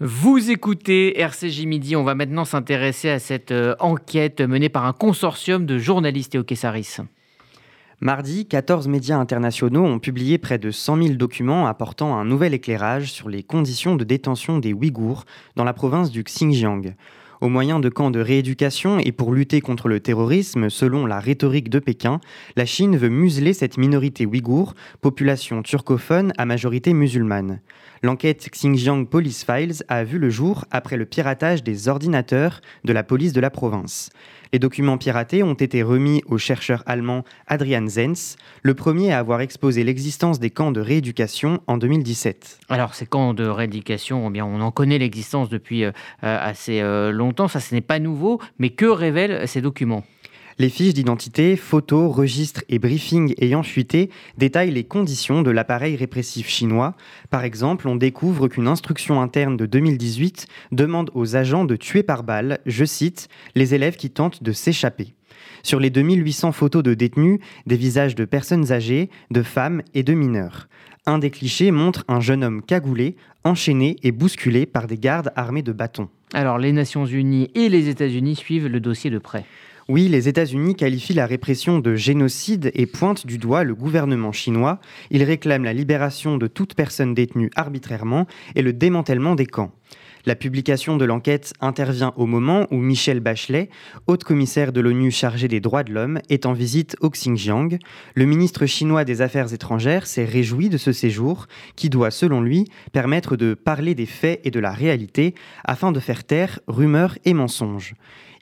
Vous écoutez RCJ Midi. On va maintenant s'intéresser à cette euh, enquête menée par un consortium de journalistes et Saris. Mardi, 14 médias internationaux ont publié près de 100 000 documents apportant un nouvel éclairage sur les conditions de détention des Ouïghours dans la province du Xinjiang. Au moyen de camps de rééducation et pour lutter contre le terrorisme, selon la rhétorique de Pékin, la Chine veut museler cette minorité ouïghour, population turcophone à majorité musulmane. L'enquête Xinjiang Police Files a vu le jour après le piratage des ordinateurs de la police de la province. Les documents piratés ont été remis au chercheur allemand Adrian Zenz, le premier à avoir exposé l'existence des camps de rééducation en 2017. Alors ces camps de rééducation, eh on en connaît l'existence depuis euh, assez euh, longtemps, ça ce n'est pas nouveau, mais que révèlent ces documents? Les fiches d'identité, photos, registres et briefings ayant fuité détaillent les conditions de l'appareil répressif chinois. Par exemple, on découvre qu'une instruction interne de 2018 demande aux agents de tuer par balle, je cite, les élèves qui tentent de s'échapper. Sur les 2800 photos de détenus, des visages de personnes âgées, de femmes et de mineurs. Un des clichés montre un jeune homme cagoulé, enchaîné et bousculé par des gardes armés de bâtons. Alors les Nations Unies et les États-Unis suivent le dossier de près. Oui, les États-Unis qualifient la répression de génocide et pointent du doigt le gouvernement chinois. Ils réclament la libération de toute personne détenue arbitrairement et le démantèlement des camps. La publication de l'enquête intervient au moment où Michel Bachelet, haute commissaire de l'ONU chargée des droits de l'homme, est en visite au Xinjiang. Le ministre chinois des Affaires étrangères s'est réjoui de ce séjour qui doit, selon lui, permettre de parler des faits et de la réalité afin de faire taire rumeurs et mensonges.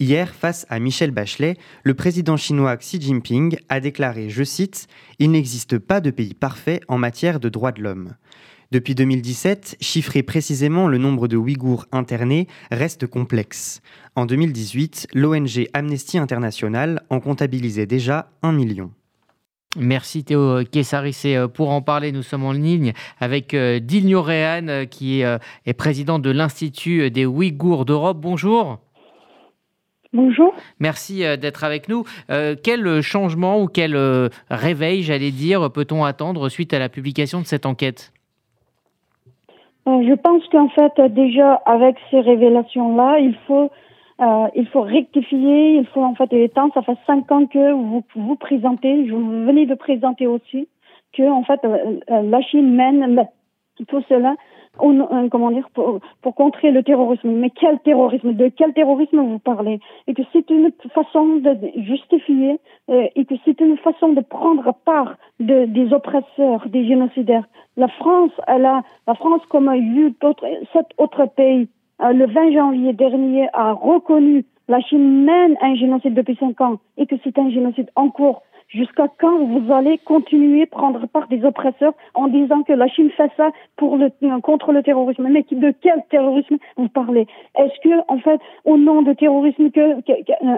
Hier, face à Michel Bachelet, le président chinois Xi Jinping a déclaré, je cite, Il n'existe pas de pays parfait en matière de droits de l'homme. Depuis 2017, chiffrer précisément le nombre de Ouïghours internés reste complexe. En 2018, l'ONG Amnesty International en comptabilisait déjà un million. Merci Théo Kessaris. Euh, pour en parler, nous sommes en ligne avec euh, Dilnio Rehan, euh, qui est président de l'Institut des Ouïghours d'Europe. Bonjour. Bonjour. Merci euh, d'être avec nous. Euh, quel changement ou quel euh, réveil, j'allais dire, peut-on attendre suite à la publication de cette enquête? Je pense qu'en fait, déjà, avec ces révélations-là, il faut, il faut rectifier, il faut en fait, il est temps, ça fait cinq ans que vous vous présentez, je vous venez de présenter aussi, que en fait, la Chine mène tout cela euh, comment dire, pour, contrer le terrorisme. Mais quel terrorisme? De quel terrorisme vous parlez? Et que c'est une façon de justifier euh, et que c'est une façon de prendre part de, des oppresseurs, des génocidaires. La France, elle a, la France, comme a eu d'autres, sept autres pays, euh, le 20 janvier dernier, a reconnu la Chine mène un génocide depuis cinq ans et que c'est un génocide en cours Jusqu'à quand vous allez continuer à prendre part des oppresseurs en disant que la Chine fait ça pour le, contre le terrorisme? Mais de quel terrorisme vous parlez? Est-ce que, en fait, au nom de terrorisme que,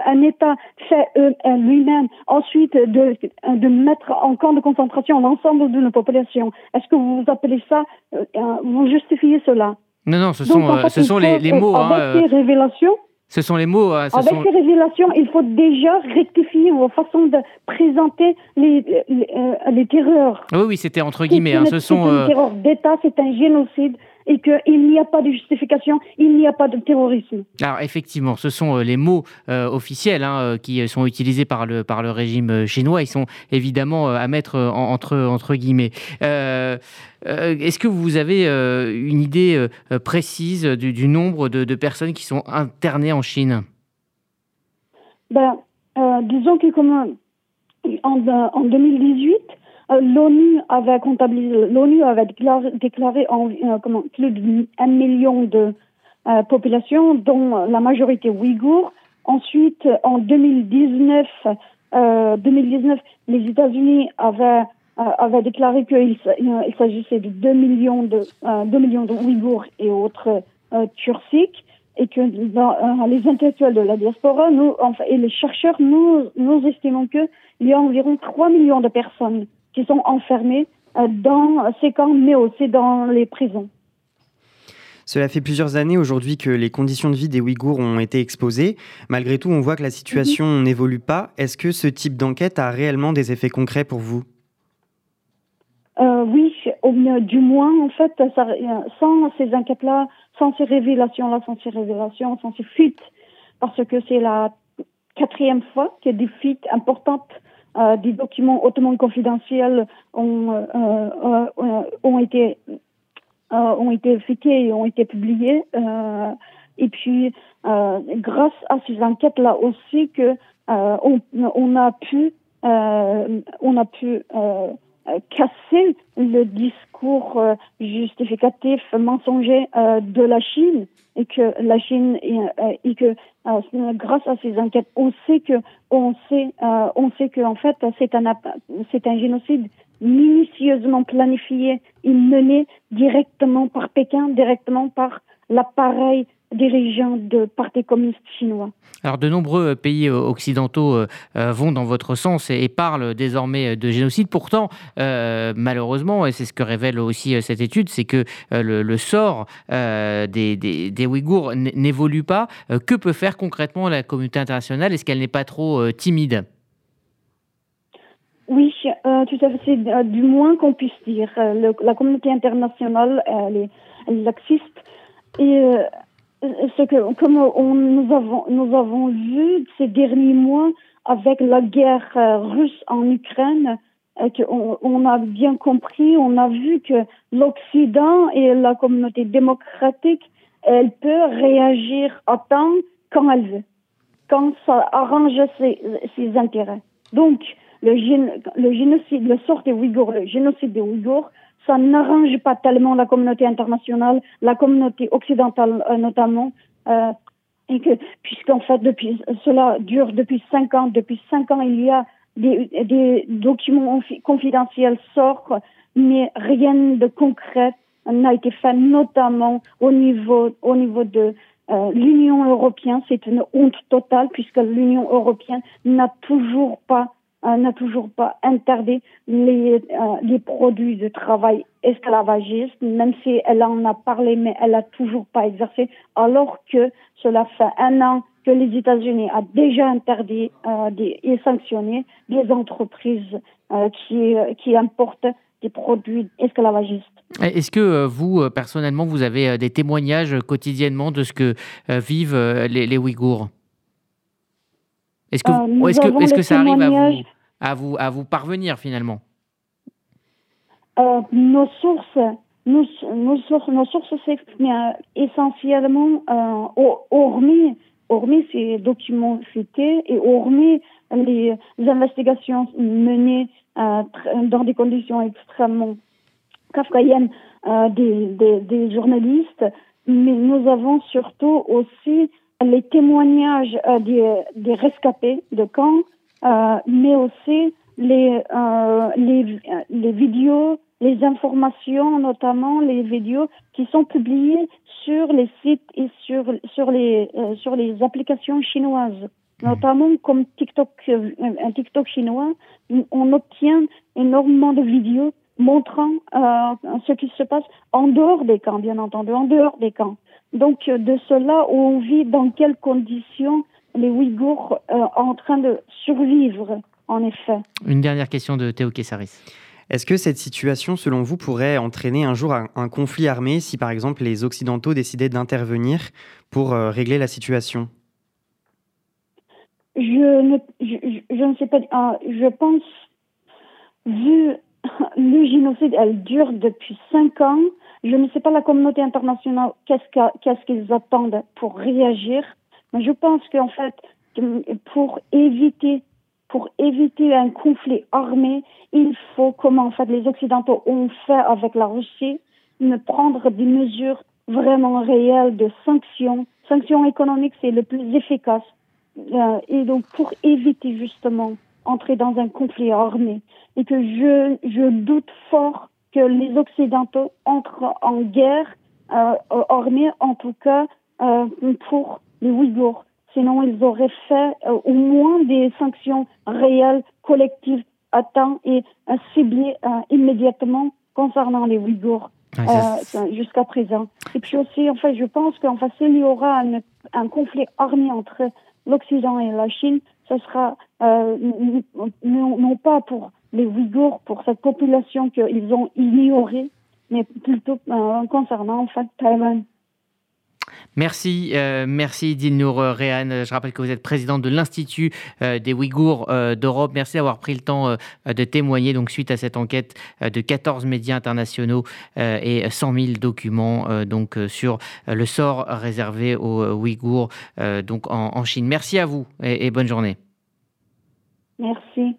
un État fait euh, lui-même, ensuite de, de mettre en camp de concentration l'ensemble de nos populations, est-ce que vous appelez ça, euh, vous justifiez cela? Non, non, ce sont, euh, ce sont les, les mots. Avec hein, ces révélations, ce sont les mots. Hein, Avec ces révélations, il faut déjà rectifier vos façons de présenter les, les, euh, terreurs. Oui, oui, c'était entre guillemets. Hein, ce sont. Euh... terreur d'État, c'est un génocide et qu'il n'y a pas de justification, il n'y a pas de terrorisme. Alors effectivement, ce sont euh, les mots euh, officiels hein, euh, qui sont utilisés par le, par le régime chinois. Ils sont évidemment à mettre entre, entre guillemets. Est-ce que vous avez une idée précise du, nombre de, de, personnes qui sont internées en Chine? Ben, Disons que comme en, en 2018, euh, L'ONU avait comptabilisé, l'ONU avait déclaré, en, euh, comment, plus d'un million de euh, populations, dont la majorité ouïghour. Ensuite, en 2019, 2019 les États-Unis avaient, avaient déclaré qu'il il s'agissait de 2 millions de, 2 millions de Ouïghours et autres turciques et que dans, les intellectuels de la diaspora nous, enfin, et les chercheurs, nous, nous estimons qu'il y a environ 3 millions de personnes qui sont enfermés euh, dans ces camps, mais aussi dans les prisons. Cela fait plusieurs années aujourd'hui que les conditions de vie des Ouïghours ont été exposées. Malgré tout, on voit que la situation mhm. n'évolue pas. Est-ce que ce type d'enquête a réellement des effets concrets pour vous? Oui, du moins, en fait, ça, sans ces enquêtes-là, sans ces révélations-là, sans ces révélations, sans ces fuites, parce que c'est la quatrième fois que des fuites importantes euh, des documents hautement confidentiels ont, euh, euh, ont été ont été fuités et ont été publiés. et puis, grâce à ces enquêtes-là aussi, que on, on, a pu on a pu euh, casser le discours euh, justificatif mensonger euh, de la Chine et que la Chine et, que grâce à ces enquêtes on sait que on sait on sait que en fait c'est un c'est un génocide minutieusement planifié et mené directement par Pékin directement par l'appareil dirigeants de partis communistes chinois. Alors de nombreux euh, pays euh, occidentaux euh, vont dans votre sens et, parlent désormais de génocide. Pourtant, malheureusement, et c'est ce que révèle aussi cette étude, c'est que le, sort des, des, Ouïghours n'évolue pas. que peut faire concrètement la communauté internationale? Est-ce qu'elle n'est pas trop timide? Oui, tout à fait. C'est du moins qu'on puisse dire. la communauté internationale, elle est, laxiste. Et ce que, comme nous, avons, vu ces derniers mois avec la guerre euh, russe en Ukraine, euh, on, a bien compris, on a vu que l'Occident et la communauté démocratique, elle peut réagir à temps quand elle veut, quand ça arrange ses, intérêts. Donc, le génocide, le sort des Ouïghours, le génocide des Ouïghours, ça n'arrange pas tellement la communauté internationale, la communauté occidentale euh, notamment, euh, et que puisqu'en fait cela dure depuis cinq ans, depuis cinq ans il y a des, des documents confidentiels sortent, mais rien de concret n'a été fait, notamment au niveau au niveau de euh, l'Union européenne. C'est une honte totale puisque l'Union européenne n'a toujours pas n'a toujours pas interdit les, euh, les produits de travail esclavagistes, même si elle en a parlé, mais elle a toujours pas exercé, alors que cela fait un an que les États-Unis a déjà interdit euh, et sanctionné des entreprises euh, qui, qui importent des produits esclavagistes. Est-ce que vous, personnellement, vous avez des témoignages quotidiennement de ce que vivent les, les Ouïghours? Est-ce que, est que, est que ça arrive à vous, à vous, à vous parvenir finalement. Euh, Nos sources, nos, sources, nos sources s'expriment euh, essentiellement, euh, hormis, hormis ces documents cités et hormis les, investigations menées dans des conditions extrêmement kafkaïennes des, des, journalistes, mais nous avons surtout aussi les témoignages des, des rescapés de camps mais aussi les, euh, les, les vidéos, les informations, notamment les vidéos qui sont publiées sur les sites et sur, sur, les, euh, sur les applications chinoises. Notamment comme TikTok, un TikTok chinois, on obtient énormément de vidéos montrant ce qui se passe en dehors des camps, bien entendu, en dehors des camps. Donc de cela, où on vit dans quelles conditions les Ouïghours euh, en train de survivre, en effet. Une dernière question de Théo Kessaris. Est-ce que cette situation, selon vous, pourrait entraîner un jour un, conflit armé si, par exemple, les Occidentaux décidaient d'intervenir pour euh, régler la situation? Je ne, je, ne sais pas. Ah, je pense, vu le génocide, elle dure depuis cinq ans. Je ne sais pas la communauté internationale qu'est-ce qu'ils attendent pour réagir. Je pense qu'en fait, pour éviter pour éviter un conflit armé, il faut, comme en fait les Occidentaux ont fait avec la Russie, ne prendre des mesures vraiment réelles de sanctions. Sanctions économiques, c'est le plus efficace. Euh, et donc, pour éviter justement entrer dans un conflit armé, et que je, je doute fort que les Occidentaux entrent en guerre euh, armée, en tout cas euh, pour les Ouïghours. Sinon, ils auraient fait euh, au moins des sanctions réelles, collectives, à temps et euh, ciblées euh, immédiatement concernant les Ouïghours. jusqu'à présent. Et puis aussi, en fait, je pense qu'en fait, s'il y aura un, conflit armé entre l'Occident et la Chine, ce sera non, pas pour les Ouïghours, pour cette population qu'ils ont ignorée, mais plutôt concernant en fait Taïwan. Merci, euh, merci Dilnour Réhan. Je rappelle que vous êtes présidente de l'Institut euh, des Ouïghours euh, d'Europe. Merci d'avoir pris le temps de témoigner donc suite à cette enquête de 14 médias internationaux et 100 000 documents donc sur le sort réservé aux Ouïghours donc en, Chine. Merci à vous et bonne journée. Merci.